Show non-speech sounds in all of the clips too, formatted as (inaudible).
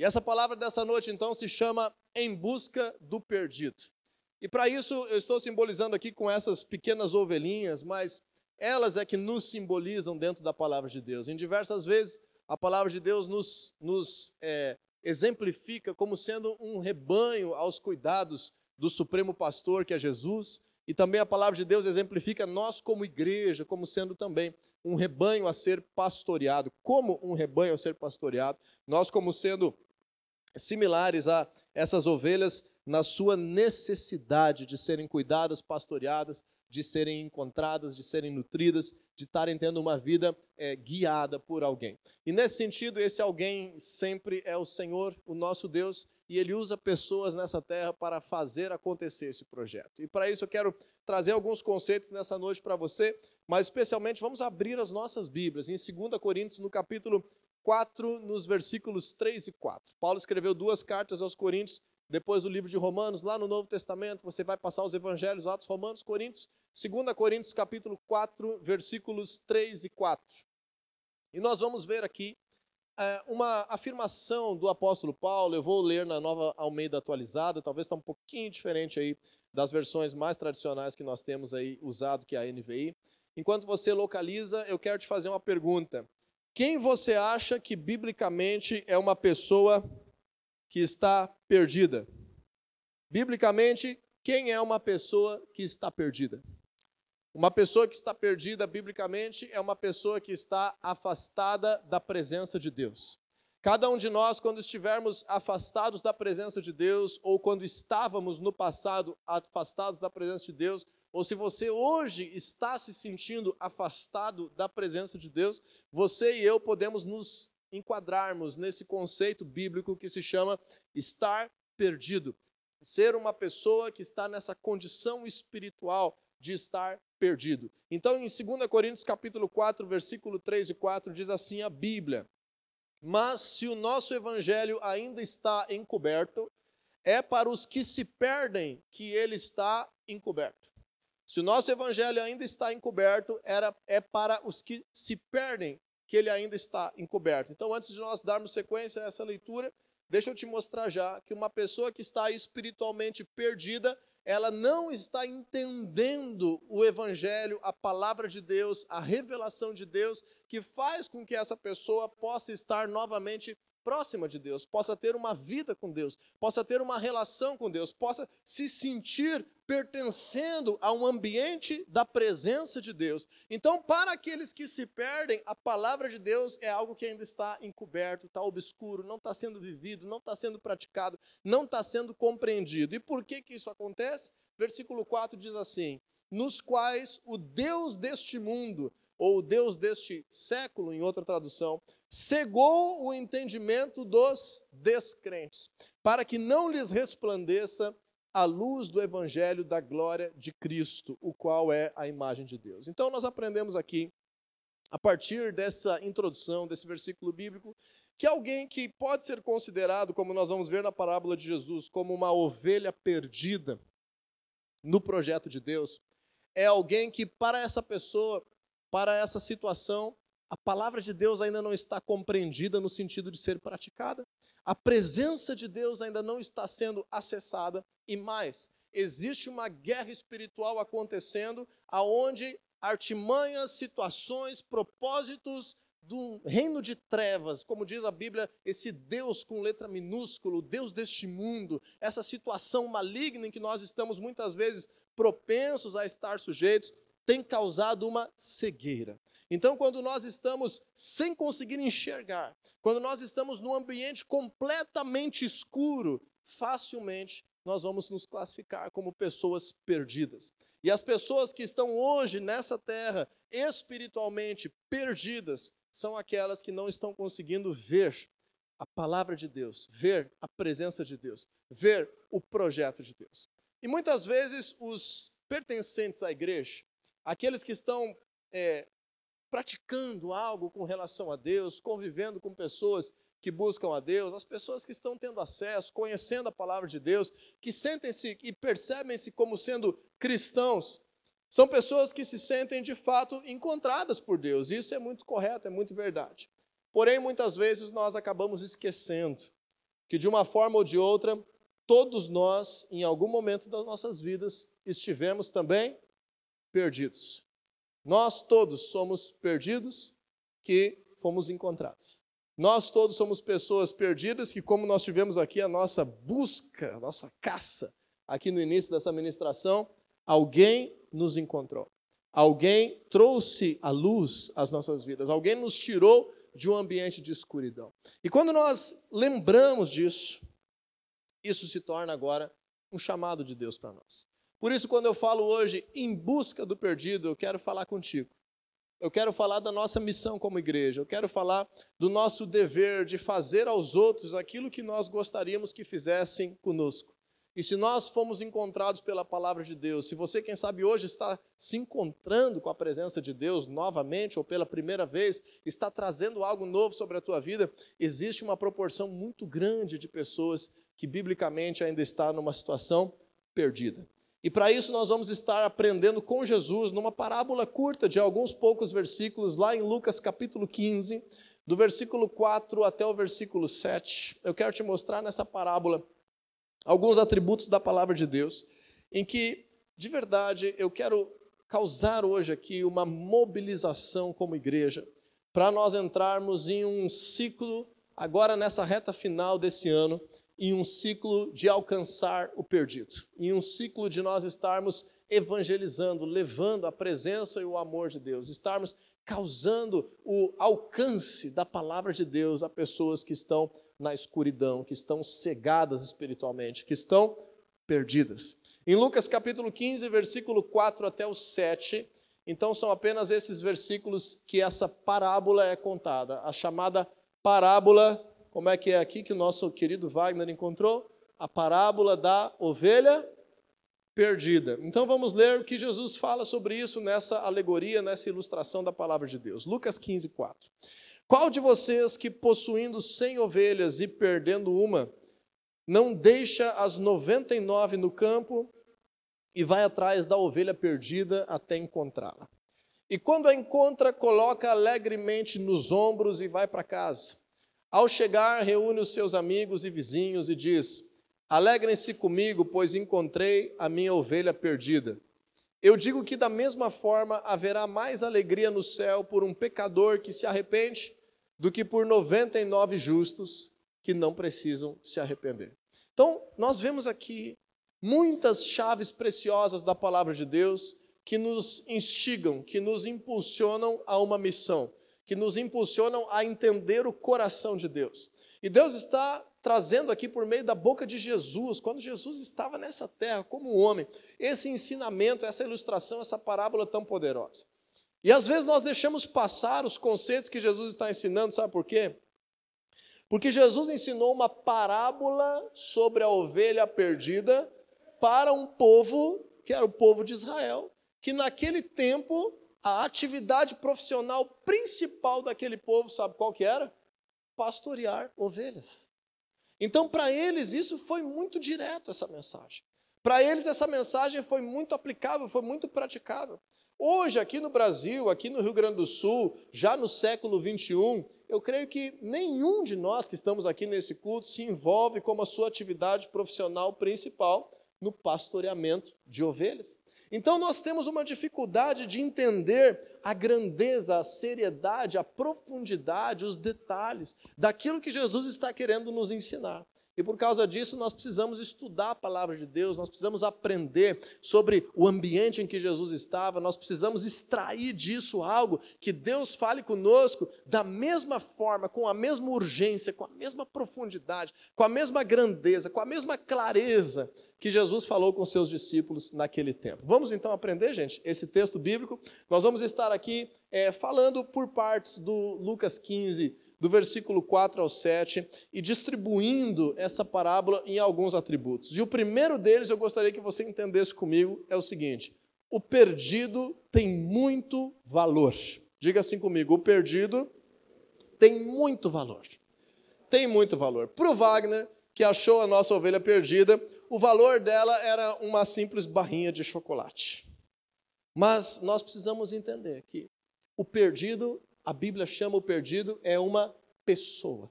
E essa palavra dessa noite, então, se chama Em Busca do Perdido. E para isso, eu estou simbolizando aqui com essas pequenas ovelhinhas, mas elas é que nos simbolizam dentro da palavra de Deus. Em diversas vezes, a palavra de Deus nos, nos é, exemplifica como sendo um rebanho aos cuidados do Supremo Pastor, que é Jesus, e também a palavra de Deus exemplifica nós, como igreja, como sendo também um rebanho a ser pastoreado. Como um rebanho a ser pastoreado, nós, como sendo similares a essas ovelhas na sua necessidade de serem cuidadas, pastoreadas, de serem encontradas, de serem nutridas, de estarem tendo uma vida é, guiada por alguém. E nesse sentido, esse alguém sempre é o Senhor, o nosso Deus, e Ele usa pessoas nessa terra para fazer acontecer esse projeto. E para isso eu quero trazer alguns conceitos nessa noite para você, mas especialmente vamos abrir as nossas Bíblias em 2 Coríntios, no capítulo 4, nos versículos 3 e 4. Paulo escreveu duas cartas aos Coríntios, depois do livro de Romanos, lá no Novo Testamento, você vai passar os evangelhos, Atos, Romanos, Coríntios, 2 Coríntios, capítulo 4, versículos 3 e 4. E nós vamos ver aqui é, uma afirmação do apóstolo Paulo, eu vou ler na nova Almeida atualizada, talvez está um pouquinho diferente aí das versões mais tradicionais que nós temos aí usado, que é a NVI. Enquanto você localiza, eu quero te fazer uma pergunta. Quem você acha que biblicamente é uma pessoa que está perdida? Biblicamente, quem é uma pessoa que está perdida? Uma pessoa que está perdida biblicamente é uma pessoa que está afastada da presença de Deus. Cada um de nós, quando estivermos afastados da presença de Deus, ou quando estávamos no passado afastados da presença de Deus, ou se você hoje está se sentindo afastado da presença de Deus, você e eu podemos nos enquadrarmos nesse conceito bíblico que se chama estar perdido. Ser uma pessoa que está nessa condição espiritual de estar perdido. Então, em 2 Coríntios capítulo 4, versículo 3 e 4, diz assim a Bíblia: Mas se o nosso evangelho ainda está encoberto, é para os que se perdem que ele está encoberto. Se o nosso evangelho ainda está encoberto, era, é para os que se perdem que ele ainda está encoberto. Então, antes de nós darmos sequência a essa leitura, deixa eu te mostrar já que uma pessoa que está espiritualmente perdida, ela não está entendendo o evangelho, a palavra de Deus, a revelação de Deus, que faz com que essa pessoa possa estar novamente próxima de Deus, possa ter uma vida com Deus, possa ter uma relação com Deus, possa se sentir pertencendo a um ambiente da presença de Deus. Então, para aqueles que se perdem, a palavra de Deus é algo que ainda está encoberto, está obscuro, não está sendo vivido, não está sendo praticado, não está sendo compreendido. E por que, que isso acontece? Versículo 4 diz assim: Nos quais o Deus deste mundo, ou o Deus deste século, em outra tradução, cegou o entendimento dos descrentes, para que não lhes resplandeça a luz do evangelho da glória de Cristo, o qual é a imagem de Deus. Então nós aprendemos aqui a partir dessa introdução desse versículo bíblico que alguém que pode ser considerado, como nós vamos ver na parábola de Jesus, como uma ovelha perdida no projeto de Deus, é alguém que para essa pessoa, para essa situação, a palavra de Deus ainda não está compreendida no sentido de ser praticada, a presença de Deus ainda não está sendo acessada e mais, existe uma guerra espiritual acontecendo aonde artimanhas, situações, propósitos do reino de trevas, como diz a Bíblia, esse Deus com letra minúscula, Deus deste mundo, essa situação maligna em que nós estamos muitas vezes propensos a estar sujeitos, tem causado uma cegueira. Então, quando nós estamos sem conseguir enxergar, quando nós estamos num ambiente completamente escuro, facilmente nós vamos nos classificar como pessoas perdidas. E as pessoas que estão hoje nessa terra espiritualmente perdidas são aquelas que não estão conseguindo ver a palavra de Deus, ver a presença de Deus, ver o projeto de Deus. E muitas vezes os pertencentes à igreja, aqueles que estão é, praticando algo com relação a Deus, convivendo com pessoas que buscam a Deus, as pessoas que estão tendo acesso, conhecendo a palavra de Deus, que sentem-se e percebem-se como sendo cristãos, são pessoas que se sentem de fato encontradas por Deus. Isso é muito correto, é muito verdade. Porém, muitas vezes nós acabamos esquecendo que de uma forma ou de outra, todos nós, em algum momento das nossas vidas, estivemos também perdidos. Nós todos somos perdidos que fomos encontrados. Nós todos somos pessoas perdidas que, como nós tivemos aqui a nossa busca, a nossa caça, aqui no início dessa ministração, alguém nos encontrou. Alguém trouxe a luz às nossas vidas. Alguém nos tirou de um ambiente de escuridão. E quando nós lembramos disso, isso se torna agora um chamado de Deus para nós. Por isso, quando eu falo hoje em busca do perdido, eu quero falar contigo. Eu quero falar da nossa missão como igreja. Eu quero falar do nosso dever de fazer aos outros aquilo que nós gostaríamos que fizessem conosco. E se nós fomos encontrados pela palavra de Deus, se você, quem sabe, hoje está se encontrando com a presença de Deus novamente ou pela primeira vez, está trazendo algo novo sobre a tua vida, existe uma proporção muito grande de pessoas que biblicamente ainda está numa situação perdida. E para isso nós vamos estar aprendendo com Jesus numa parábola curta de alguns poucos versículos, lá em Lucas capítulo 15, do versículo 4 até o versículo 7. Eu quero te mostrar nessa parábola alguns atributos da palavra de Deus, em que, de verdade, eu quero causar hoje aqui uma mobilização como igreja, para nós entrarmos em um ciclo, agora nessa reta final desse ano, em um ciclo de alcançar o perdido, em um ciclo de nós estarmos evangelizando, levando a presença e o amor de Deus, estarmos causando o alcance da palavra de Deus a pessoas que estão na escuridão, que estão cegadas espiritualmente, que estão perdidas. Em Lucas capítulo 15, versículo 4 até o 7, então são apenas esses versículos que essa parábola é contada, a chamada parábola como é que é aqui que o nosso querido Wagner encontrou? A parábola da ovelha perdida. Então vamos ler o que Jesus fala sobre isso nessa alegoria, nessa ilustração da palavra de Deus. Lucas 15, 4. Qual de vocês que possuindo cem ovelhas e perdendo uma, não deixa as noventa e nove no campo e vai atrás da ovelha perdida até encontrá-la? E quando a encontra, coloca alegremente nos ombros e vai para casa. Ao chegar, reúne os seus amigos e vizinhos e diz: Alegrem-se comigo, pois encontrei a minha ovelha perdida. Eu digo que da mesma forma haverá mais alegria no céu por um pecador que se arrepende do que por 99 justos que não precisam se arrepender. Então, nós vemos aqui muitas chaves preciosas da palavra de Deus que nos instigam, que nos impulsionam a uma missão que nos impulsionam a entender o coração de Deus. E Deus está trazendo aqui por meio da boca de Jesus, quando Jesus estava nessa terra como homem, esse ensinamento, essa ilustração, essa parábola tão poderosa. E às vezes nós deixamos passar os conceitos que Jesus está ensinando, sabe por quê? Porque Jesus ensinou uma parábola sobre a ovelha perdida para um povo, que era o povo de Israel, que naquele tempo a atividade profissional principal daquele povo, sabe qual que era? Pastorear ovelhas. Então, para eles, isso foi muito direto, essa mensagem. Para eles, essa mensagem foi muito aplicável, foi muito praticável. Hoje, aqui no Brasil, aqui no Rio Grande do Sul, já no século 21, eu creio que nenhum de nós que estamos aqui nesse culto se envolve como a sua atividade profissional principal no pastoreamento de ovelhas. Então nós temos uma dificuldade de entender a grandeza, a seriedade, a profundidade, os detalhes daquilo que Jesus está querendo nos ensinar. E por causa disso, nós precisamos estudar a palavra de Deus, nós precisamos aprender sobre o ambiente em que Jesus estava, nós precisamos extrair disso algo que Deus fale conosco da mesma forma, com a mesma urgência, com a mesma profundidade, com a mesma grandeza, com a mesma clareza que Jesus falou com seus discípulos naquele tempo. Vamos então aprender, gente, esse texto bíblico. Nós vamos estar aqui é, falando por partes do Lucas 15, do versículo 4 ao 7, e distribuindo essa parábola em alguns atributos. E o primeiro deles eu gostaria que você entendesse comigo é o seguinte: o perdido tem muito valor. Diga assim comigo: o perdido tem muito valor. Tem muito valor. Para o Wagner, que achou a nossa ovelha perdida, o valor dela era uma simples barrinha de chocolate. Mas nós precisamos entender que o perdido, a Bíblia chama o perdido, é uma pessoa,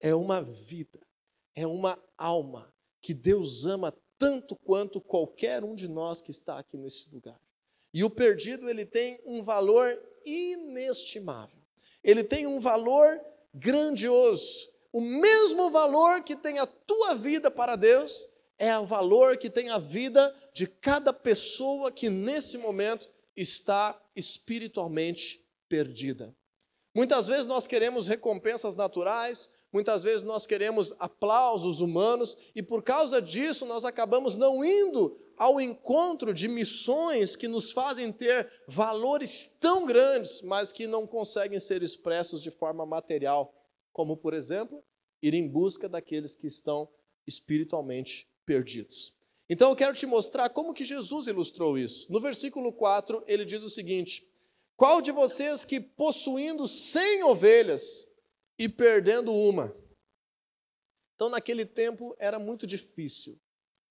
é uma vida, é uma alma que Deus ama tanto quanto qualquer um de nós que está aqui nesse lugar. E o perdido, ele tem um valor inestimável. Ele tem um valor grandioso. O mesmo valor que tem a tua vida para Deus é o valor que tem a vida de cada pessoa que nesse momento está espiritualmente perdida. Muitas vezes nós queremos recompensas naturais, muitas vezes nós queremos aplausos humanos, e por causa disso nós acabamos não indo ao encontro de missões que nos fazem ter valores tão grandes, mas que não conseguem ser expressos de forma material, como, por exemplo, ir em busca daqueles que estão espiritualmente perdidos. Então eu quero te mostrar como que Jesus ilustrou isso. No versículo 4, ele diz o seguinte: Qual de vocês que possuindo cem ovelhas e perdendo uma? Então, naquele tempo era muito difícil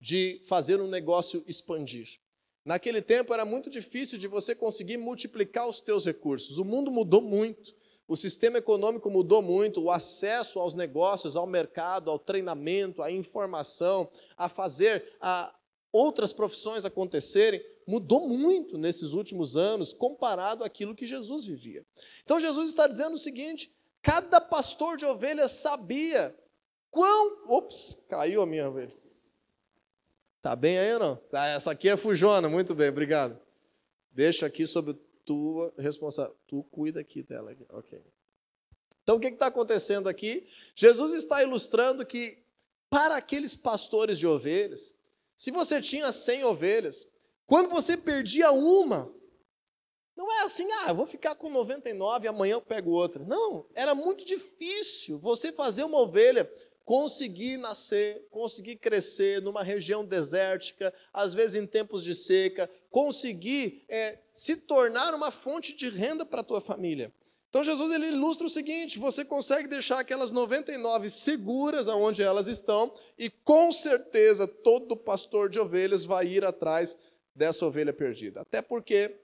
de fazer um negócio expandir. Naquele tempo era muito difícil de você conseguir multiplicar os teus recursos. O mundo mudou muito. O sistema econômico mudou muito, o acesso aos negócios, ao mercado, ao treinamento, à informação, a fazer a outras profissões acontecerem, mudou muito nesses últimos anos comparado àquilo que Jesus vivia. Então Jesus está dizendo o seguinte: cada pastor de ovelhas sabia quão. Ops, caiu a minha ovelha. Tá bem aí ou não? Tá, essa aqui é fujona, muito bem, obrigado. Deixa aqui sobre tua responsabilidade. Tu cuida aqui dela. Ok. Então o que está acontecendo aqui? Jesus está ilustrando que para aqueles pastores de ovelhas, se você tinha 100 ovelhas, quando você perdia uma, não é assim, ah, vou ficar com 99 e amanhã eu pego outra. Não, era muito difícil você fazer uma ovelha conseguir nascer, conseguir crescer numa região desértica, às vezes em tempos de seca, conseguir é, se tornar uma fonte de renda para a tua família. Então Jesus ele ilustra o seguinte: você consegue deixar aquelas 99 seguras aonde elas estão, e com certeza todo pastor de ovelhas vai ir atrás dessa ovelha perdida. Até porque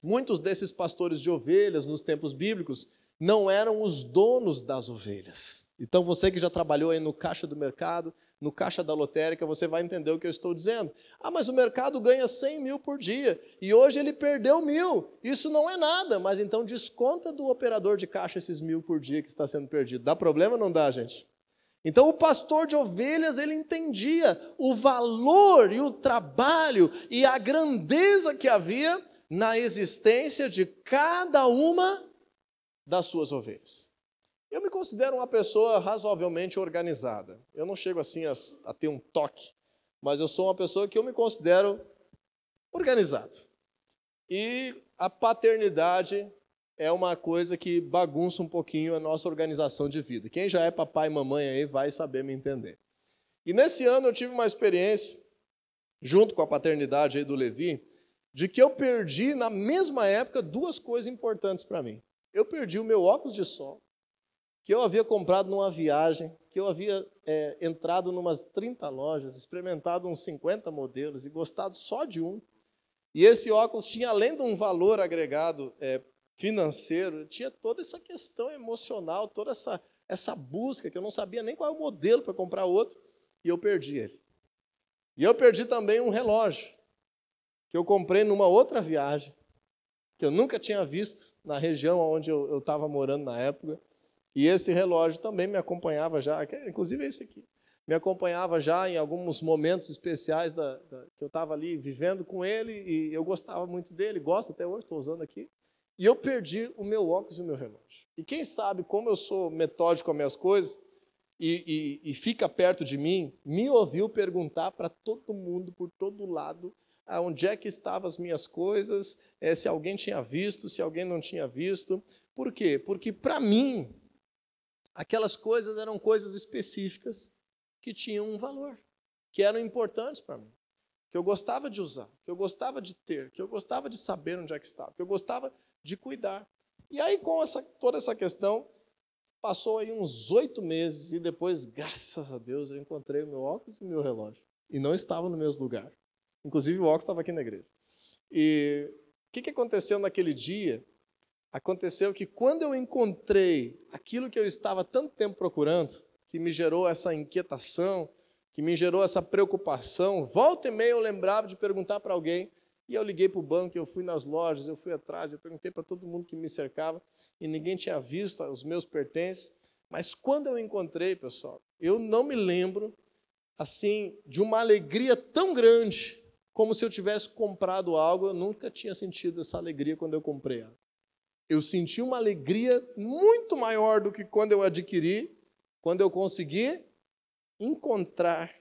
muitos desses pastores de ovelhas nos tempos bíblicos não eram os donos das ovelhas. Então você que já trabalhou aí no caixa do mercado, no caixa da lotérica, você vai entender o que eu estou dizendo. Ah, mas o mercado ganha 100 mil por dia e hoje ele perdeu mil. Isso não é nada, mas então desconta do operador de caixa esses mil por dia que está sendo perdido. Dá problema ou não dá, gente? Então o pastor de ovelhas, ele entendia o valor e o trabalho e a grandeza que havia na existência de cada uma das suas ovelhas. Eu me considero uma pessoa razoavelmente organizada. Eu não chego assim a, a, ter um toque, mas eu sou uma pessoa que eu me considero organizado. E a paternidade é uma coisa que bagunça um pouquinho a nossa organização de vida. Quem já é papai e mamãe aí vai saber me entender. E nesse ano eu tive uma experiência, junto com a paternidade aí do Levi, de que eu perdi na mesma época duas coisas importantes para mim eu perdi o meu óculos de sol, que eu havia comprado numa viagem, que eu havia é, entrado em umas 30 lojas, experimentado uns 50 modelos e gostado só de um. E esse óculos tinha, além de um valor agregado é, financeiro, tinha toda essa questão emocional, toda essa, essa busca, que eu não sabia nem qual é o modelo para comprar outro, e eu perdi ele. E eu perdi também um relógio, que eu comprei numa outra viagem, que eu nunca tinha visto na região onde eu estava morando na época. E esse relógio também me acompanhava já, inclusive esse aqui, me acompanhava já em alguns momentos especiais da, da, que eu estava ali vivendo com ele e eu gostava muito dele, gosto até hoje, estou usando aqui. E eu perdi o meu óculos e o meu relógio. E quem sabe, como eu sou metódico com as minhas coisas e, e, e fica perto de mim, me ouviu perguntar para todo mundo, por todo lado, onde é que estavam as minhas coisas, é, se alguém tinha visto, se alguém não tinha visto. Por quê? Porque para mim, aquelas coisas eram coisas específicas que tinham um valor, que eram importantes para mim, que eu gostava de usar, que eu gostava de ter, que eu gostava de saber onde é que estava, que eu gostava de cuidar. E aí, com essa, toda essa questão, passou aí uns oito meses e depois, graças a Deus, eu encontrei o meu óculos e o meu relógio. E não estavam no mesmo lugar. Inclusive o Ox estava aqui na igreja. E o que, que aconteceu naquele dia? Aconteceu que quando eu encontrei aquilo que eu estava tanto tempo procurando, que me gerou essa inquietação, que me gerou essa preocupação. Volta e meia eu lembrava de perguntar para alguém, e eu liguei para o banco, eu fui nas lojas, eu fui atrás, eu perguntei para todo mundo que me cercava, e ninguém tinha visto os meus pertences. Mas quando eu encontrei, pessoal, eu não me lembro assim de uma alegria tão grande como se eu tivesse comprado algo. Eu nunca tinha sentido essa alegria quando eu comprei ela. Eu senti uma alegria muito maior do que quando eu adquiri, quando eu consegui encontrar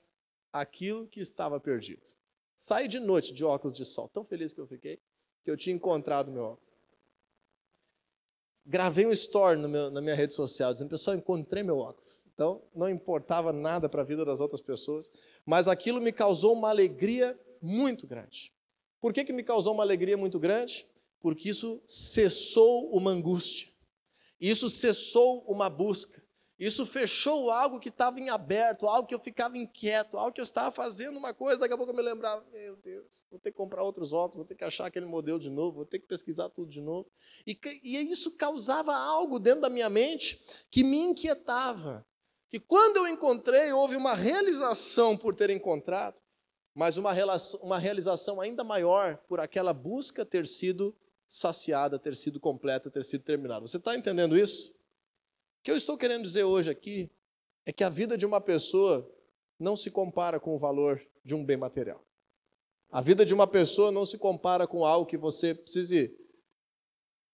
aquilo que estava perdido. Saí de noite de óculos de sol, tão feliz que eu fiquei, que eu tinha encontrado meu óculos. Gravei um story meu, na minha rede social, dizendo, pessoal, encontrei meu óculos. Então, não importava nada para a vida das outras pessoas, mas aquilo me causou uma alegria muito grande. Por que, que me causou uma alegria muito grande? Porque isso cessou uma angústia, isso cessou uma busca, isso fechou algo que estava em aberto, algo que eu ficava inquieto, algo que eu estava fazendo uma coisa, daqui a pouco eu me lembrava, meu Deus, vou ter que comprar outros óculos, vou ter que achar aquele modelo de novo, vou ter que pesquisar tudo de novo. E, e isso causava algo dentro da minha mente que me inquietava. Que quando eu encontrei, houve uma realização por ter encontrado, mas uma, uma realização ainda maior por aquela busca ter sido saciada, ter sido completa, ter sido terminada. Você está entendendo isso? O que eu estou querendo dizer hoje aqui é que a vida de uma pessoa não se compara com o valor de um bem material. A vida de uma pessoa não se compara com algo que você precise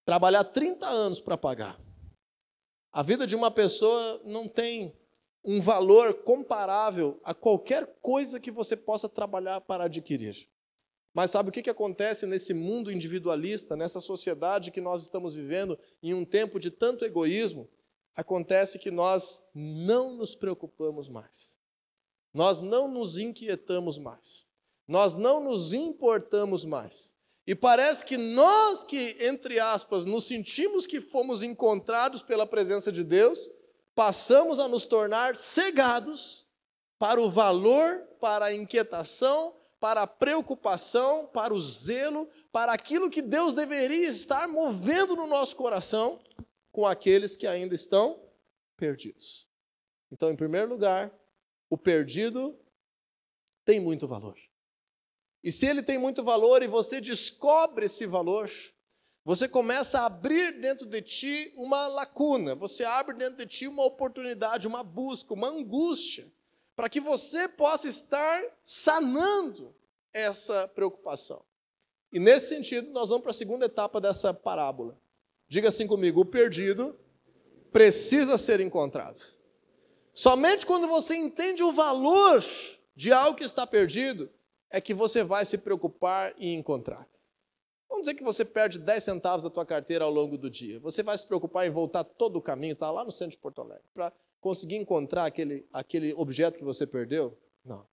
trabalhar 30 anos para pagar. A vida de uma pessoa não tem um valor comparável a qualquer coisa que você possa trabalhar para adquirir. Mas sabe o que, que acontece nesse mundo individualista, nessa sociedade que nós estamos vivendo, em um tempo de tanto egoísmo? Acontece que nós não nos preocupamos mais. Nós não nos inquietamos mais. Nós não nos importamos mais. E parece que nós que, entre aspas, nos sentimos que fomos encontrados pela presença de Deus, passamos a nos tornar cegados para o valor, para a inquietação, para a preocupação, para o zelo, para aquilo que Deus deveria estar movendo no nosso coração, com aqueles que ainda estão perdidos. Então, em primeiro lugar, o perdido tem muito valor. E se ele tem muito valor e você descobre esse valor, você começa a abrir dentro de ti uma lacuna, você abre dentro de ti uma oportunidade, uma busca, uma angústia, para que você possa estar sanando essa preocupação. E nesse sentido, nós vamos para a segunda etapa dessa parábola. Diga assim comigo: o perdido precisa ser encontrado. Somente quando você entende o valor de algo que está perdido, é que você vai se preocupar em encontrar. Vamos dizer que você perde 10 centavos da tua carteira ao longo do dia. Você vai se preocupar em voltar todo o caminho, está lá no centro de Porto Alegre, para conseguir encontrar aquele, aquele objeto que você perdeu? Não.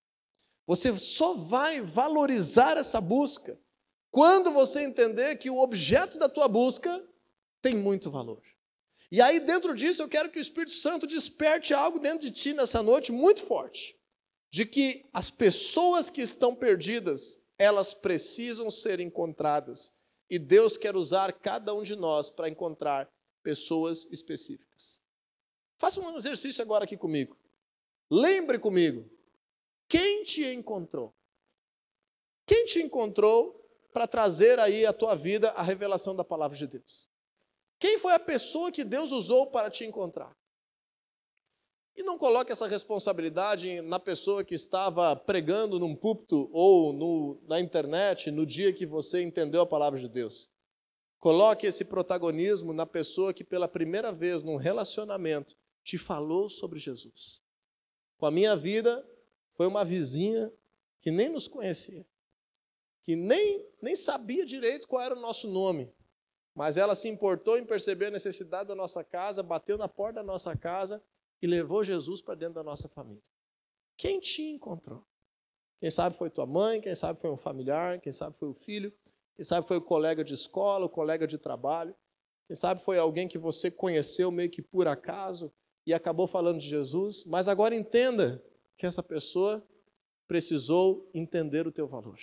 Você só vai valorizar essa busca quando você entender que o objeto da tua busca tem muito valor. E aí, dentro disso, eu quero que o Espírito Santo desperte algo dentro de ti nessa noite muito forte, de que as pessoas que estão perdidas, elas precisam ser encontradas. E Deus quer usar cada um de nós para encontrar pessoas específicas. Faça um exercício agora aqui comigo. Lembre comigo, quem te encontrou? Quem te encontrou para trazer aí à tua vida a revelação da palavra de Deus? Quem foi a pessoa que Deus usou para te encontrar? E não coloque essa responsabilidade na pessoa que estava pregando num púlpito ou no, na internet no dia que você entendeu a palavra de Deus. Coloque esse protagonismo na pessoa que pela primeira vez num relacionamento te falou sobre Jesus. Com a minha vida, foi uma vizinha que nem nos conhecia, que nem, nem sabia direito qual era o nosso nome, mas ela se importou em perceber a necessidade da nossa casa, bateu na porta da nossa casa e levou Jesus para dentro da nossa família. Quem te encontrou? Quem sabe foi tua mãe, quem sabe foi um familiar, quem sabe foi o filho, quem sabe foi o colega de escola, o colega de trabalho, quem sabe foi alguém que você conheceu meio que por acaso e acabou falando de Jesus, mas agora entenda que essa pessoa precisou entender o teu valor.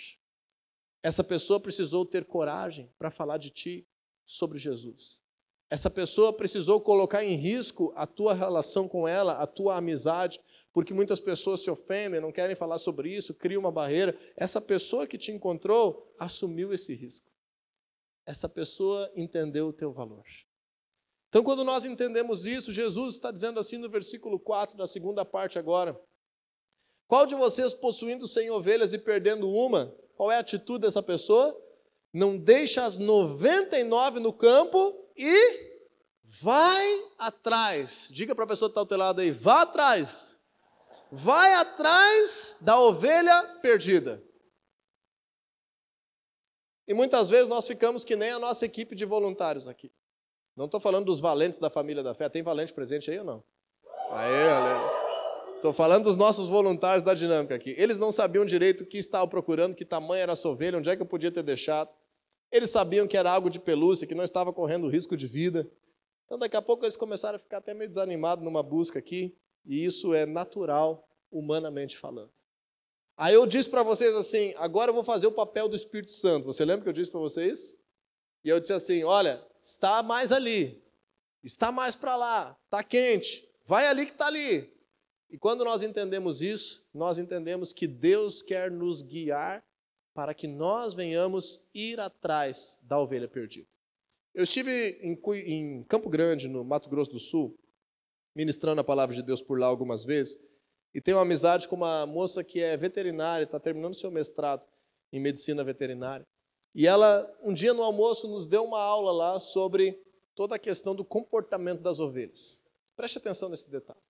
Essa pessoa precisou ter coragem para falar de ti, sobre Jesus. Essa pessoa precisou colocar em risco a tua relação com ela, a tua amizade, porque muitas pessoas se ofendem, não querem falar sobre isso, cria uma barreira. Essa pessoa que te encontrou assumiu esse risco. Essa pessoa entendeu o teu valor. Então, quando nós entendemos isso, Jesus está dizendo assim no versículo 4, da segunda parte agora: Qual de vocês, possuindo cem ovelhas e perdendo uma, qual é a atitude dessa pessoa? Não deixa as 99 no campo e vai atrás. Diga para a pessoa que está ao teu lado aí: vá atrás vai atrás da ovelha perdida. E muitas vezes nós ficamos que nem a nossa equipe de voluntários aqui. Não estou falando dos valentes da família da fé. Tem valente presente aí ou não? Aê, aleluia. Estou falando dos nossos voluntários da dinâmica aqui. Eles não sabiam direito o que estavam procurando, que tamanho era a sua ovelha, onde é que eu podia ter deixado. Eles sabiam que era algo de pelúcia, que não estava correndo risco de vida. Então, daqui a pouco, eles começaram a ficar até meio desanimados numa busca aqui. E isso é natural, humanamente falando. Aí eu disse para vocês assim: agora eu vou fazer o papel do Espírito Santo. Você lembra que eu disse para vocês? E eu disse assim: olha, está mais ali, está mais para lá, está quente, vai ali que está ali. E quando nós entendemos isso, nós entendemos que Deus quer nos guiar para que nós venhamos ir atrás da ovelha perdida. Eu estive em, em Campo Grande, no Mato Grosso do Sul, ministrando a palavra de Deus por lá algumas vezes, e tenho uma amizade com uma moça que é veterinária, está terminando seu mestrado em medicina veterinária. E ela, um dia no almoço, nos deu uma aula lá sobre toda a questão do comportamento das ovelhas. Preste atenção nesse detalhe.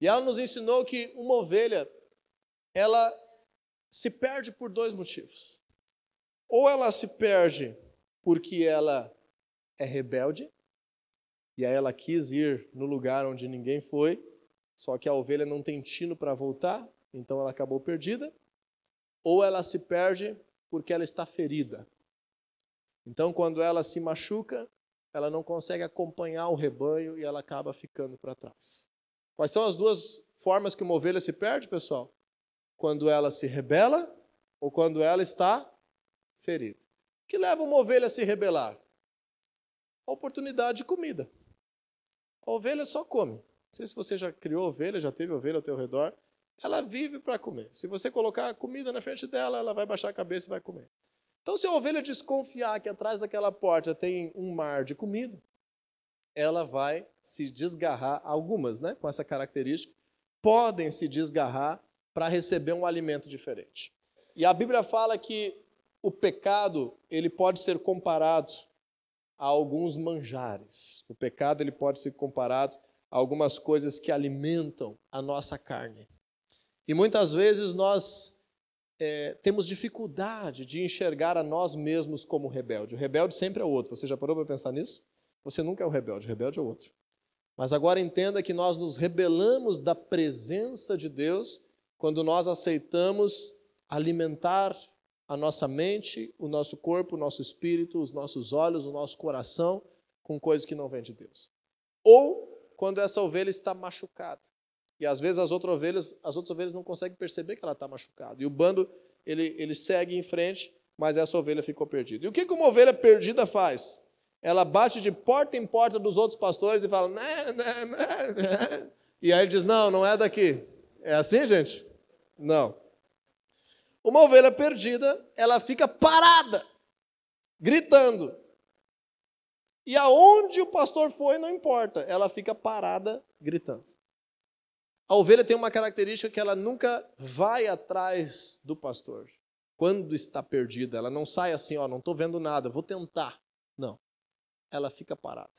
E ela nos ensinou que uma ovelha, ela se perde por dois motivos. Ou ela se perde porque ela é rebelde, e aí ela quis ir no lugar onde ninguém foi, só que a ovelha não tem tino para voltar, então ela acabou perdida. Ou ela se perde porque ela está ferida. Então, quando ela se machuca, ela não consegue acompanhar o rebanho e ela acaba ficando para trás. Quais são as duas formas que uma ovelha se perde, pessoal? Quando ela se rebela ou quando ela está ferida. O que leva uma ovelha a se rebelar? A oportunidade de comida. A ovelha só come. Não sei se você já criou ovelha, já teve ovelha ao teu redor. Ela vive para comer. Se você colocar comida na frente dela, ela vai baixar a cabeça e vai comer. Então, se a ovelha desconfiar que atrás daquela porta tem um mar de comida, ela vai se desgarrar, algumas né, com essa característica, podem se desgarrar para receber um alimento diferente. E a Bíblia fala que o pecado ele pode ser comparado a alguns manjares. O pecado ele pode ser comparado a algumas coisas que alimentam a nossa carne. E muitas vezes nós é, temos dificuldade de enxergar a nós mesmos como rebelde. O rebelde sempre é o outro. Você já parou para pensar nisso? Você nunca é o rebelde, o rebelde é o outro. Mas agora entenda que nós nos rebelamos da presença de Deus quando nós aceitamos alimentar a nossa mente, o nosso corpo, o nosso espírito, os nossos olhos, o nosso coração com coisas que não vêm de Deus. Ou quando essa ovelha está machucada. E às vezes as outras ovelhas, as outras ovelhas não conseguem perceber que ela está machucada. E o bando ele, ele segue em frente, mas essa ovelha ficou perdida. E o que uma ovelha perdida faz? Ela bate de porta em porta dos outros pastores e fala, né, né, né, e aí ele diz, não, não é daqui. É assim, gente? Não. Uma ovelha perdida, ela fica parada, gritando. E aonde o pastor foi, não importa, ela fica parada, gritando. A ovelha tem uma característica que ela nunca vai atrás do pastor. Quando está perdida, ela não sai assim, ó, não estou vendo nada, vou tentar. Não. Ela fica parada.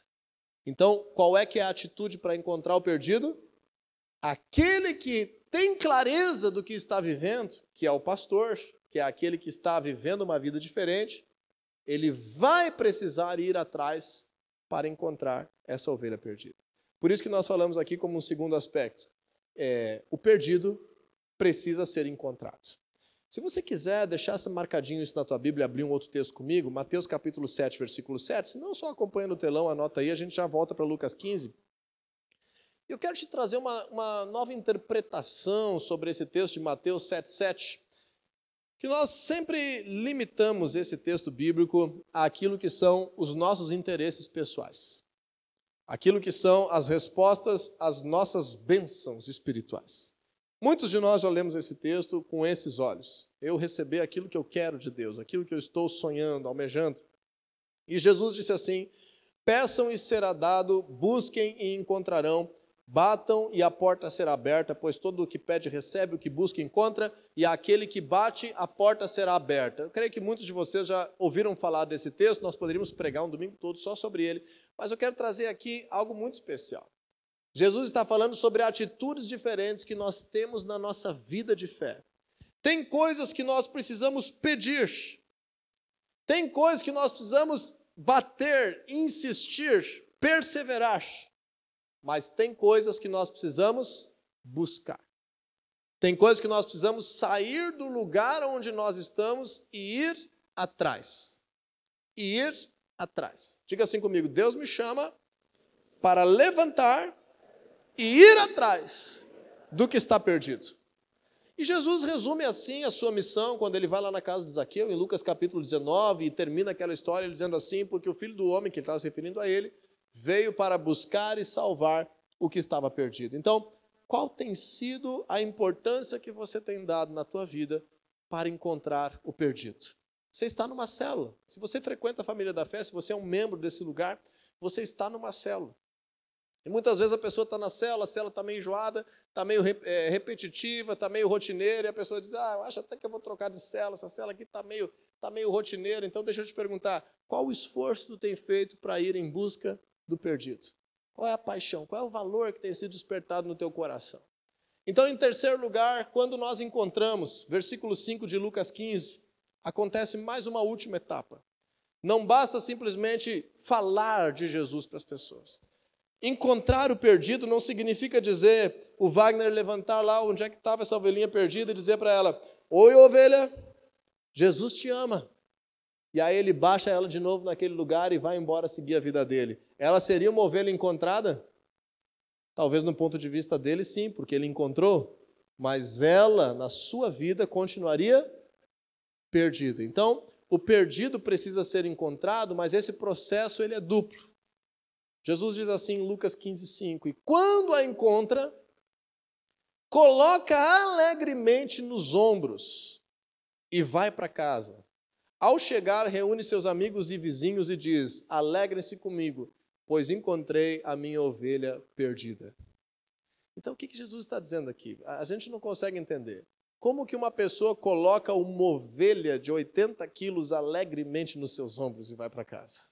Então, qual é que é a atitude para encontrar o perdido? Aquele que tem clareza do que está vivendo, que é o pastor, que é aquele que está vivendo uma vida diferente, ele vai precisar ir atrás para encontrar essa ovelha perdida. Por isso que nós falamos aqui como um segundo aspecto. É, o perdido precisa ser encontrado. Se você quiser deixar marcadinho isso na tua Bíblia, abrir um outro texto comigo, Mateus capítulo 7, versículo 7, se não só acompanha no telão, anota aí, a gente já volta para Lucas 15. Eu quero te trazer uma, uma nova interpretação sobre esse texto de Mateus 7,7, que nós sempre limitamos esse texto bíblico àquilo que são os nossos interesses pessoais. aquilo que são as respostas às nossas bênçãos espirituais. Muitos de nós já lemos esse texto com esses olhos. Eu receber aquilo que eu quero de Deus, aquilo que eu estou sonhando, almejando. E Jesus disse assim: Peçam e será dado, busquem e encontrarão, batam e a porta será aberta, pois todo o que pede recebe, o que busca encontra, e aquele que bate, a porta será aberta. Eu creio que muitos de vocês já ouviram falar desse texto, nós poderíamos pregar um domingo todo só sobre ele, mas eu quero trazer aqui algo muito especial. Jesus está falando sobre atitudes diferentes que nós temos na nossa vida de fé. Tem coisas que nós precisamos pedir, tem coisas que nós precisamos bater, insistir, perseverar. Mas tem coisas que nós precisamos buscar. Tem coisas que nós precisamos sair do lugar onde nós estamos e ir atrás. E ir atrás. Diga assim comigo: Deus me chama para levantar e ir atrás do que está perdido. E Jesus resume assim a sua missão quando ele vai lá na casa de Zaqueu, em Lucas capítulo 19, e termina aquela história dizendo assim: porque o filho do homem, que ele está se referindo a ele, veio para buscar e salvar o que estava perdido. Então, qual tem sido a importância que você tem dado na tua vida para encontrar o perdido? Você está numa célula. Se você frequenta a família da fé, se você é um membro desse lugar, você está numa célula. E muitas vezes a pessoa está na célula, a célula está meio enjoada, está meio é, repetitiva, está meio rotineira, e a pessoa diz: Ah, eu acho até que eu vou trocar de célula, essa célula aqui está meio, tá meio rotineira. Então, deixa eu te perguntar: qual o esforço tu tem feito para ir em busca do perdido? Qual é a paixão? Qual é o valor que tem sido despertado no teu coração? Então, em terceiro lugar, quando nós encontramos, versículo 5 de Lucas 15, acontece mais uma última etapa. Não basta simplesmente falar de Jesus para as pessoas. Encontrar o perdido não significa dizer, o Wagner levantar lá onde é que estava essa ovelhinha perdida e dizer para ela: Oi, ovelha, Jesus te ama. E aí ele baixa ela de novo naquele lugar e vai embora seguir a vida dele. Ela seria uma ovelha encontrada? Talvez no ponto de vista dele, sim, porque ele encontrou. Mas ela, na sua vida, continuaria perdida. Então, o perdido precisa ser encontrado, mas esse processo ele é duplo. Jesus diz assim em Lucas 15, 5: E quando a encontra, coloca alegremente nos ombros e vai para casa. Ao chegar, reúne seus amigos e vizinhos e diz: Alegrem-se comigo, pois encontrei a minha ovelha perdida. Então, o que Jesus está dizendo aqui? A gente não consegue entender. Como que uma pessoa coloca uma ovelha de 80 quilos alegremente nos seus ombros e vai para casa?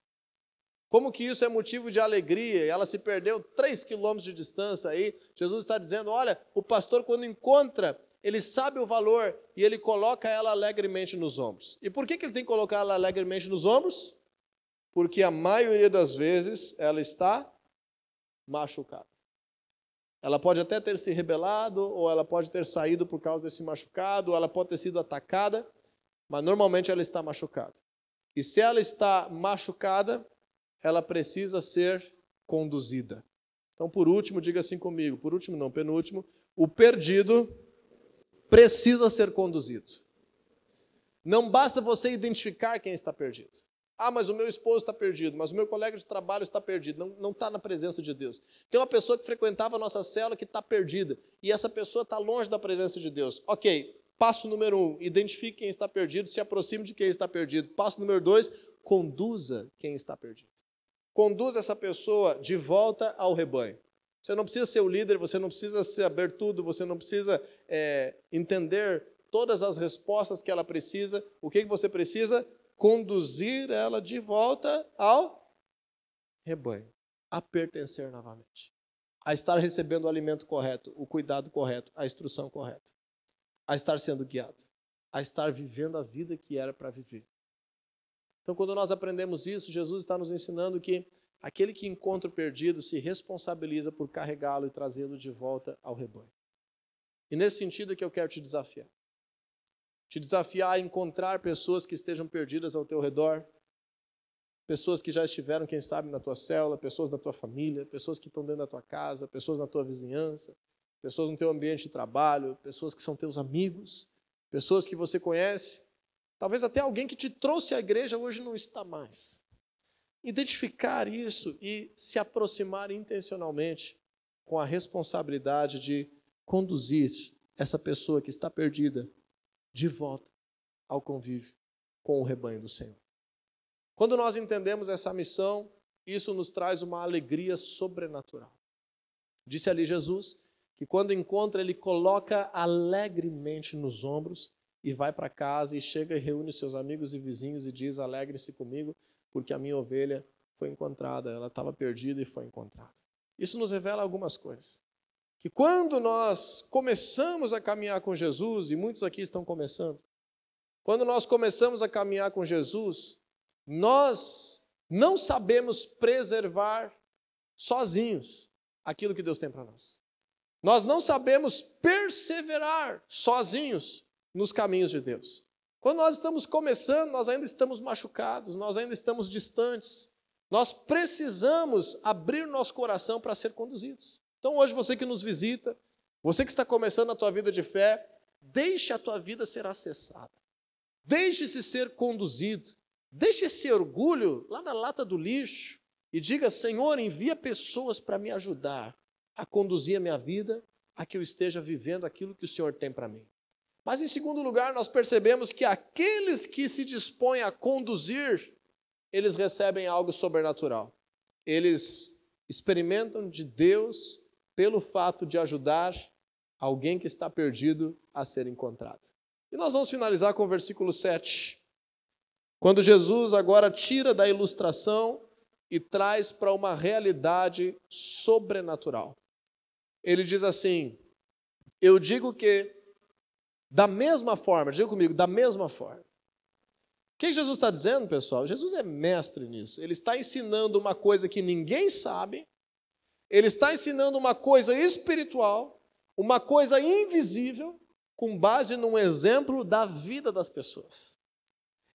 Como que isso é motivo de alegria? Ela se perdeu três quilômetros de distância aí. Jesus está dizendo: olha, o pastor, quando encontra, ele sabe o valor e ele coloca ela alegremente nos ombros. E por que, que ele tem que colocar ela alegremente nos ombros? Porque a maioria das vezes ela está machucada. Ela pode até ter se rebelado, ou ela pode ter saído por causa desse machucado, ou ela pode ter sido atacada, mas normalmente ela está machucada. E se ela está machucada, ela precisa ser conduzida. Então, por último, diga assim comigo, por último não, penúltimo, o perdido precisa ser conduzido. Não basta você identificar quem está perdido. Ah, mas o meu esposo está perdido, mas o meu colega de trabalho está perdido. Não está na presença de Deus. Tem uma pessoa que frequentava a nossa célula que está perdida. E essa pessoa está longe da presença de Deus. Ok, passo número um, identifique quem está perdido, se aproxime de quem está perdido. Passo número dois, conduza quem está perdido conduz essa pessoa de volta ao rebanho. Você não precisa ser o líder, você não precisa saber tudo, você não precisa é, entender todas as respostas que ela precisa. O que, que você precisa? Conduzir ela de volta ao rebanho, a pertencer novamente, a estar recebendo o alimento correto, o cuidado correto, a instrução correta, a estar sendo guiado, a estar vivendo a vida que era para viver. Então, quando nós aprendemos isso, Jesus está nos ensinando que aquele que encontra o perdido se responsabiliza por carregá-lo e trazê-lo de volta ao rebanho. E nesse sentido é que eu quero te desafiar. Te desafiar a encontrar pessoas que estejam perdidas ao teu redor, pessoas que já estiveram, quem sabe, na tua célula, pessoas da tua família, pessoas que estão dentro da tua casa, pessoas na tua vizinhança, pessoas no teu ambiente de trabalho, pessoas que são teus amigos, pessoas que você conhece Talvez até alguém que te trouxe à igreja hoje não está mais. Identificar isso e se aproximar intencionalmente com a responsabilidade de conduzir essa pessoa que está perdida de volta ao convívio com o rebanho do Senhor. Quando nós entendemos essa missão, isso nos traz uma alegria sobrenatural. Disse ali Jesus que quando encontra, ele coloca alegremente nos ombros e vai para casa e chega e reúne seus amigos e vizinhos e diz: Alegre-se comigo, porque a minha ovelha foi encontrada, ela estava perdida e foi encontrada. Isso nos revela algumas coisas. Que quando nós começamos a caminhar com Jesus, e muitos aqui estão começando, quando nós começamos a caminhar com Jesus, nós não sabemos preservar sozinhos aquilo que Deus tem para nós. Nós não sabemos perseverar sozinhos nos caminhos de Deus. Quando nós estamos começando, nós ainda estamos machucados, nós ainda estamos distantes. Nós precisamos abrir nosso coração para ser conduzidos. Então, hoje, você que nos visita, você que está começando a tua vida de fé, deixe a tua vida ser acessada. Deixe-se ser conduzido. Deixe esse orgulho lá na lata do lixo e diga: Senhor, envia pessoas para me ajudar a conduzir a minha vida a que eu esteja vivendo aquilo que o Senhor tem para mim. Mas, em segundo lugar, nós percebemos que aqueles que se dispõem a conduzir, eles recebem algo sobrenatural. Eles experimentam de Deus pelo fato de ajudar alguém que está perdido a ser encontrado. E nós vamos finalizar com o versículo 7. Quando Jesus agora tira da ilustração e traz para uma realidade sobrenatural. Ele diz assim: Eu digo que da mesma forma, diga comigo, da mesma forma. O que Jesus está dizendo, pessoal? Jesus é mestre nisso. Ele está ensinando uma coisa que ninguém sabe, ele está ensinando uma coisa espiritual, uma coisa invisível, com base num exemplo da vida das pessoas.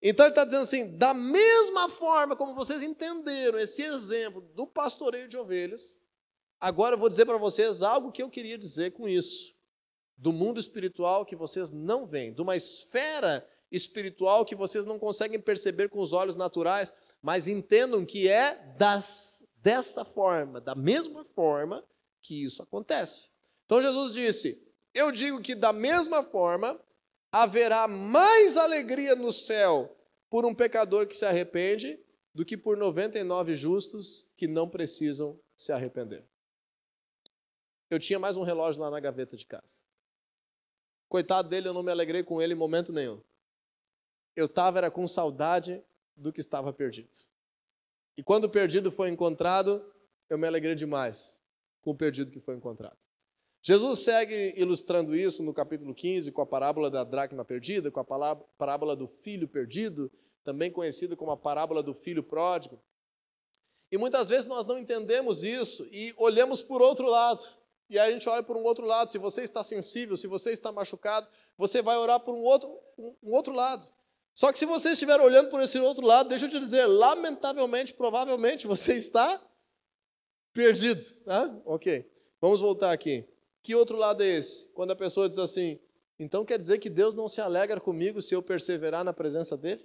Então ele está dizendo assim: da mesma forma como vocês entenderam esse exemplo do pastoreio de ovelhas, agora eu vou dizer para vocês algo que eu queria dizer com isso do mundo espiritual que vocês não veem, de uma esfera espiritual que vocês não conseguem perceber com os olhos naturais, mas entendam que é das, dessa forma, da mesma forma que isso acontece. Então Jesus disse: Eu digo que da mesma forma haverá mais alegria no céu por um pecador que se arrepende do que por 99 justos que não precisam se arrepender. Eu tinha mais um relógio lá na gaveta de casa. Coitado dele, eu não me alegrei com ele em momento nenhum. Eu estava era com saudade do que estava perdido. E quando o perdido foi encontrado, eu me alegrei demais com o perdido que foi encontrado. Jesus segue ilustrando isso no capítulo 15 com a parábola da dracma perdida, com a parábola do filho perdido, também conhecida como a parábola do filho pródigo. E muitas vezes nós não entendemos isso e olhamos por outro lado. E aí a gente olha por um outro lado. Se você está sensível, se você está machucado, você vai orar por um outro, um outro lado. Só que se você estiver olhando por esse outro lado, deixa eu te dizer, lamentavelmente, provavelmente você está perdido. Tá? Ok. Vamos voltar aqui. Que outro lado é esse? Quando a pessoa diz assim, então quer dizer que Deus não se alegra comigo se eu perseverar na presença dele?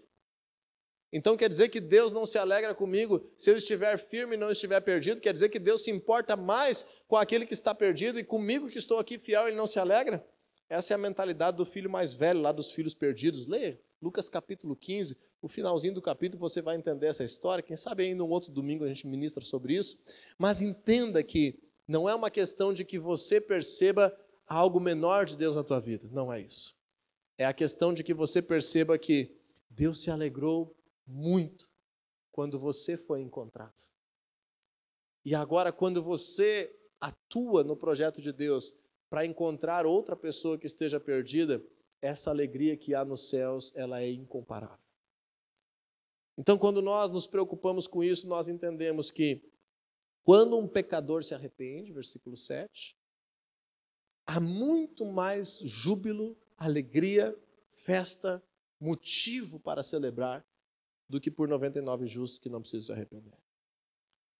Então quer dizer que Deus não se alegra comigo se eu estiver firme e não estiver perdido? Quer dizer que Deus se importa mais com aquele que está perdido e comigo que estou aqui fiel, ele não se alegra? Essa é a mentalidade do filho mais velho, lá dos filhos perdidos. Leia Lucas capítulo 15, o finalzinho do capítulo você vai entender essa história. Quem sabe ainda um outro domingo a gente ministra sobre isso. Mas entenda que não é uma questão de que você perceba algo menor de Deus na tua vida. Não é isso. É a questão de que você perceba que Deus se alegrou muito quando você foi encontrado. E agora, quando você atua no projeto de Deus para encontrar outra pessoa que esteja perdida, essa alegria que há nos céus, ela é incomparável. Então, quando nós nos preocupamos com isso, nós entendemos que quando um pecador se arrepende, versículo 7, há muito mais júbilo, alegria, festa, motivo para celebrar do que por 99 justos que não precisam se arrepender.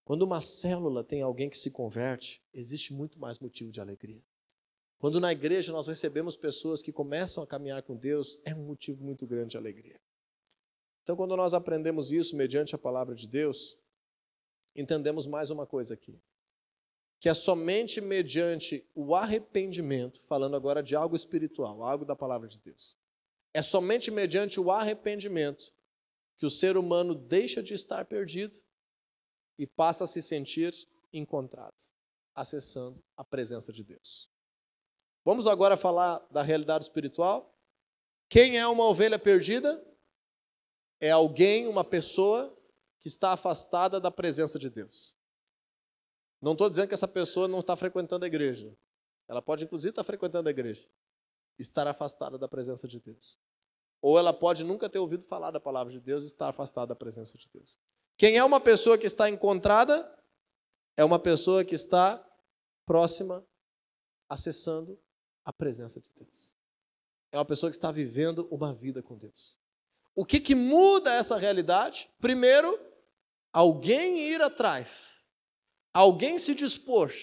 Quando uma célula tem alguém que se converte, existe muito mais motivo de alegria. Quando na igreja nós recebemos pessoas que começam a caminhar com Deus, é um motivo muito grande de alegria. Então, quando nós aprendemos isso mediante a palavra de Deus, entendemos mais uma coisa aqui. Que é somente mediante o arrependimento, falando agora de algo espiritual, algo da palavra de Deus. É somente mediante o arrependimento que o ser humano deixa de estar perdido e passa a se sentir encontrado, acessando a presença de Deus. Vamos agora falar da realidade espiritual. Quem é uma ovelha perdida? É alguém, uma pessoa que está afastada da presença de Deus. Não estou dizendo que essa pessoa não está frequentando a igreja. Ela pode, inclusive, estar frequentando a igreja. Estar afastada da presença de Deus. Ou ela pode nunca ter ouvido falar da palavra de Deus e estar afastada da presença de Deus. Quem é uma pessoa que está encontrada é uma pessoa que está próxima, acessando a presença de Deus. É uma pessoa que está vivendo uma vida com Deus. O que, que muda essa realidade? Primeiro, alguém ir atrás, alguém se dispor,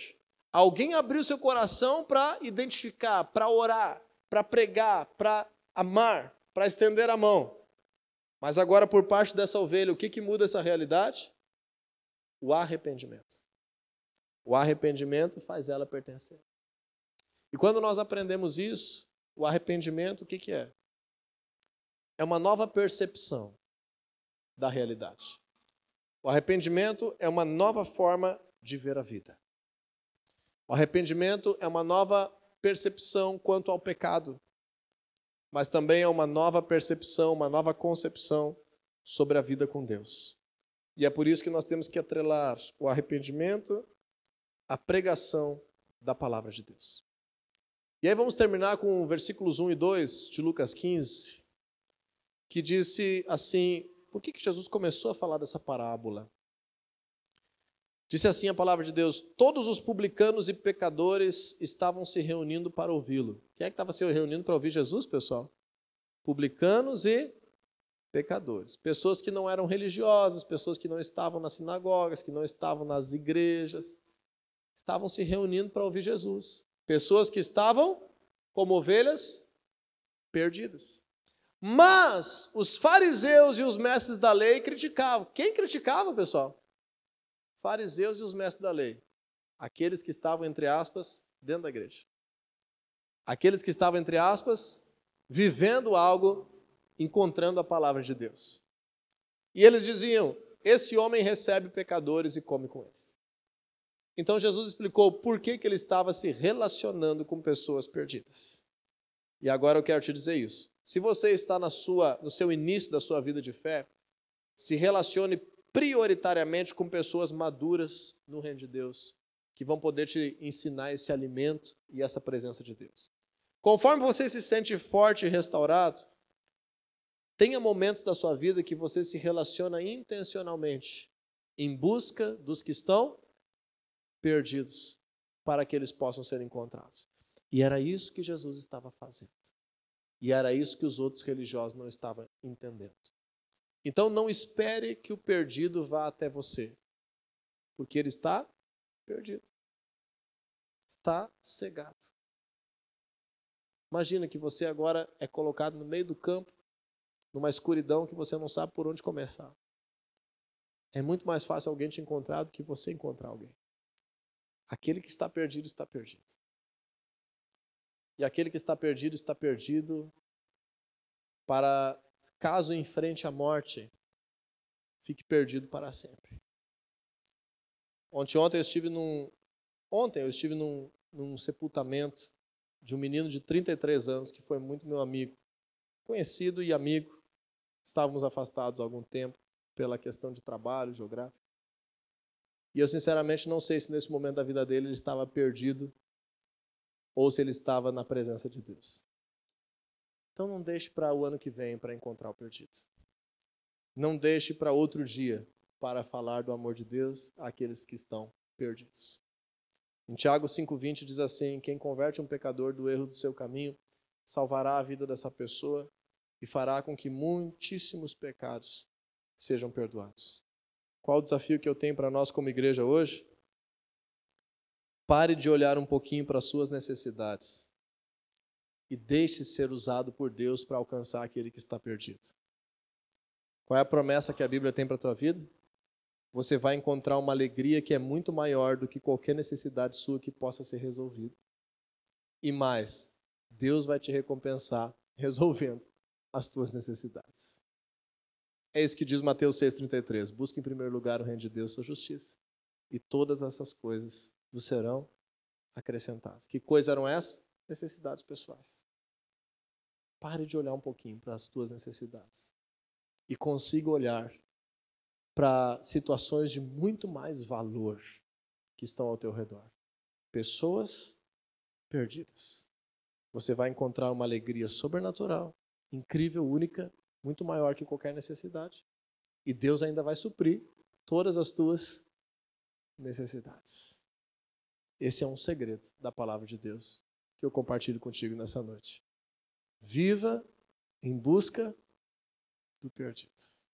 alguém abrir o seu coração para identificar, para orar, para pregar, para amar, para estender a mão. Mas agora, por parte dessa ovelha, o que, que muda essa realidade? O arrependimento. O arrependimento faz ela pertencer. E quando nós aprendemos isso, o arrependimento, o que, que é? É uma nova percepção da realidade. O arrependimento é uma nova forma de ver a vida. O arrependimento é uma nova percepção quanto ao pecado, mas também é uma nova percepção, uma nova concepção sobre a vida com Deus. E é por isso que nós temos que atrelar o arrependimento a pregação da palavra de Deus. E aí vamos terminar com versículos 1 e 2 de Lucas 15, que disse assim: por que, que Jesus começou a falar dessa parábola? Disse assim a palavra de Deus: Todos os publicanos e pecadores estavam se reunindo para ouvi-lo. Quem é que estava se reunindo para ouvir Jesus, pessoal? Publicanos e pecadores. Pessoas que não eram religiosas, pessoas que não estavam nas sinagogas, que não estavam nas igrejas estavam se reunindo para ouvir Jesus. Pessoas que estavam como ovelhas perdidas. Mas os fariseus e os mestres da lei criticavam. Quem criticava, pessoal? Fariseus e os mestres da lei. Aqueles que estavam, entre aspas, dentro da igreja. Aqueles que estavam, entre aspas, vivendo algo, encontrando a palavra de Deus. E eles diziam: Esse homem recebe pecadores e come com eles. Então Jesus explicou por que, que ele estava se relacionando com pessoas perdidas. E agora eu quero te dizer isso. Se você está na sua, no seu início da sua vida de fé, se relacione prioritariamente com pessoas maduras no reino de Deus, que vão poder te ensinar esse alimento e essa presença de Deus. Conforme você se sente forte e restaurado, tenha momentos da sua vida que você se relaciona intencionalmente em busca dos que estão perdidos para que eles possam ser encontrados. E era isso que Jesus estava fazendo. E era isso que os outros religiosos não estavam entendendo. Então não espere que o perdido vá até você, porque ele está perdido. Está cegado. Imagina que você agora é colocado no meio do campo, numa escuridão que você não sabe por onde começar. É muito mais fácil alguém te encontrar do que você encontrar alguém. Aquele que está perdido está perdido. E aquele que está perdido está perdido para, caso enfrente a morte, fique perdido para sempre. Ontem, ontem eu estive num, ontem eu estive num, num sepultamento de um menino de 33 anos que foi muito meu amigo, conhecido e amigo. Estávamos afastados há algum tempo pela questão de trabalho geográfico. E eu sinceramente não sei se nesse momento da vida dele ele estava perdido ou se ele estava na presença de Deus. Então não deixe para o ano que vem para encontrar o perdido. Não deixe para outro dia para falar do amor de Deus àqueles que estão perdidos. Em Tiago 5,20 diz assim: Quem converte um pecador do erro do seu caminho, salvará a vida dessa pessoa e fará com que muitíssimos pecados sejam perdoados. Qual o desafio que eu tenho para nós como igreja hoje? Pare de olhar um pouquinho para as suas necessidades e deixe ser usado por Deus para alcançar aquele que está perdido. Qual é a promessa que a Bíblia tem para a tua vida? você vai encontrar uma alegria que é muito maior do que qualquer necessidade sua que possa ser resolvida. E mais, Deus vai te recompensar (laughs) resolvendo as tuas necessidades. É isso que diz Mateus 6,33. Busque em primeiro lugar o reino de Deus, sua justiça. E todas essas coisas vos serão acrescentadas. Que coisas eram essas? Necessidades pessoais. Pare de olhar um pouquinho para as tuas necessidades. E consiga olhar para situações de muito mais valor que estão ao teu redor. Pessoas perdidas. Você vai encontrar uma alegria sobrenatural, incrível, única, muito maior que qualquer necessidade. E Deus ainda vai suprir todas as tuas necessidades. Esse é um segredo da palavra de Deus que eu compartilho contigo nessa noite. Viva em busca do perdido.